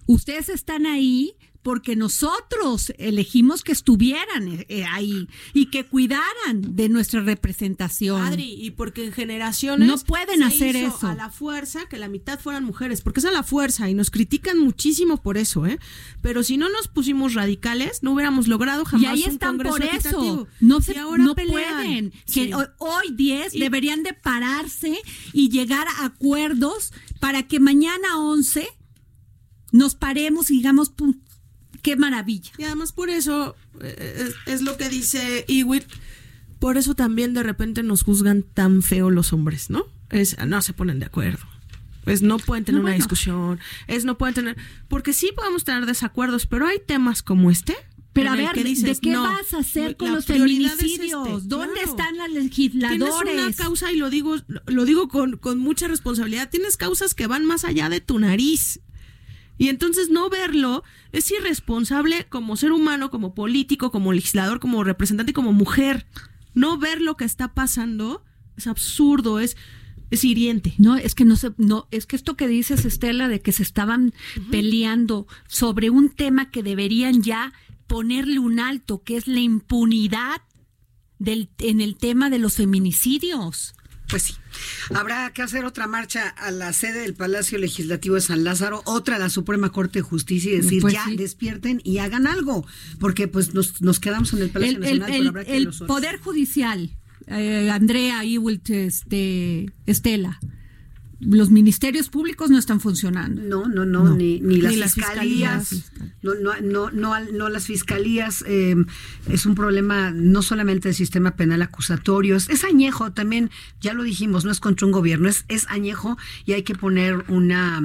Ustedes están ahí porque nosotros elegimos que estuvieran eh, eh, ahí y que cuidaran de nuestra representación. Adri, y porque en generaciones No pueden se hacer hizo eso. a la fuerza que la mitad fueran mujeres, porque es a la fuerza y nos critican muchísimo por eso, ¿eh? Pero si no nos pusimos radicales, no hubiéramos logrado jamás Y ahí un están congreso por eso. No se Y ahora no pelean. pueden. Sí. Que hoy, hoy 10 Y- deberían de pararse y llegar a acuerdos para que mañana 11 nos paremos y digamos, "Pum, qué maravilla. Y además por eso eh, es, es lo que dice Iwit, por eso también de repente nos juzgan tan feo los hombres, ¿no? Es no se ponen de acuerdo. Es no pueden tener No, una bueno. discusión, es no pueden tener, porque sí podemos tener desacuerdos, pero hay temas como este. Pero a ver, que ¿de dices, qué no, vas a hacer con los es feminicidios? este. ¿Dónde Claro. están las Tienes legisladores? una causa y lo digo, lo digo con, con mucha responsabilidad. Tienes causas que van más allá de tu nariz. Y entonces no verlo es irresponsable como ser humano, como político, como legislador, como representante como mujer. No ver lo que está pasando es absurdo, es, es hiriente. No, es que no se, no, es que esto que dices, Estela, de que se estaban peleando sobre un tema que deberían ya ponerle un alto, que es la impunidad del, en el tema de los feminicidios. Pues sí. Habrá que hacer otra marcha a la sede del Palacio Legislativo de San Lázaro, otra a la Suprema Corte de Justicia y decir, Pues ya sí. despierten y hagan algo, porque pues nos, nos quedamos en el Palacio El, Nacional, el- pero habrá que el Poder Judicial, eh, Andrea Iwilt, este, Estela, los ministerios públicos no están funcionando. No, no, no, Ni, ni las Ni las fiscalías, no, no, no, no, no las fiscalías, eh, es un problema no solamente del sistema penal acusatorio, es, es añejo también, ya lo dijimos, no es contra un gobierno, es, es añejo y hay que poner una,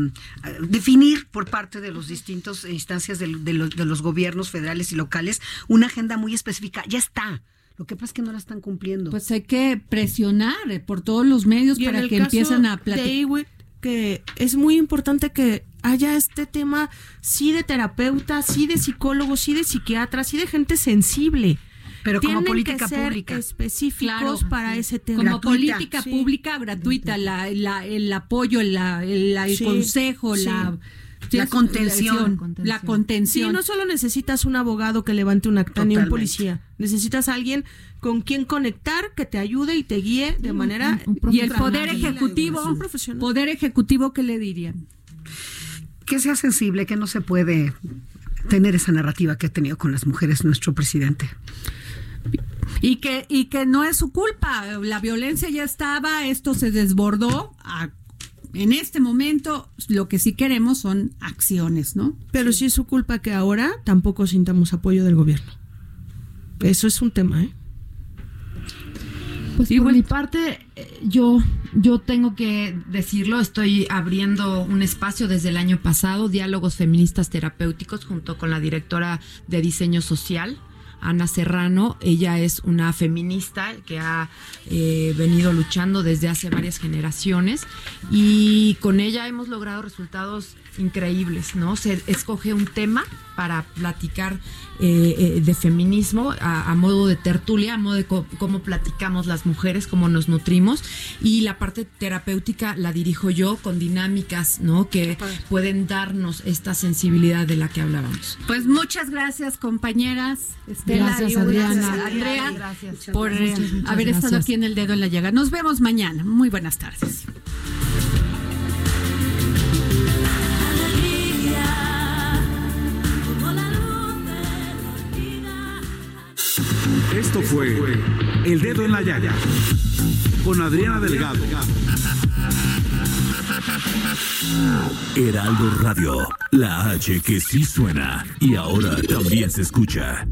eh, definir por parte de los distintos instancias del- de, los, de los gobiernos federales y locales una agenda muy específica, ya está. Lo que pasa es que no la están cumpliendo. Pues hay que presionar eh, por todos los medios Y en para el que caso empiecen a platicar. Que es muy importante que haya este tema, sí de terapeutas, sí de psicólogos, sí de psiquiatras, sí de gente sensible. Pero como Tienen política que ser pública. específicos Claro. para ese tema. como Gratuita. política Sí. pública gratuita, la, la- el apoyo, la, el, la- el Sí, consejo, sí. la, La contención. la Sí, contención. no solo necesitas un abogado que levante un acta ni un policía. Necesitas a alguien con quien conectar, que te ayude y te guíe de manera... un- un y el poder ejecutivo, es un profesional. poder ejecutivo, ¿qué le dirían? que sea sensible, que no se puede tener esa narrativa que ha tenido con las mujeres nuestro presidente. Y que, y que no es su culpa, la violencia ya estaba, esto se desbordó. a- en este momento, lo que sí queremos son acciones, ¿no? Pero sí es su culpa que ahora tampoco sintamos apoyo del gobierno. Eso es un tema, ¿eh? Pues por mi parte, eh, yo, yo tengo que decirlo, estoy abriendo un espacio desde el año pasado, Diálogos Feministas Terapéuticos, junto con la directora de Diseño Social, Ana Serrano. Ella es una feminista que ha eh, venido luchando desde hace varias generaciones y con ella hemos logrado resultados increíbles, ¿no? Se escoge un tema para platicar eh, eh, de feminismo a, a modo de tertulia, a modo de co- cómo platicamos las mujeres, cómo nos nutrimos y la parte terapéutica la dirijo yo con dinámicas, ¿no? Que pueden darnos esta sensibilidad de la que hablábamos. Pues muchas gracias, compañeras. Estela Gracias, y Adriana. Andrea, Gracias. por eh, Muchas, muchas haber estado aquí en el dedo en la llaga. Nos vemos mañana. Muy buenas tardes. Esto fue El Dedo en la Yaya con Adriana Delgado. Heraldo Radio, la H que sí suena y ahora también se escucha.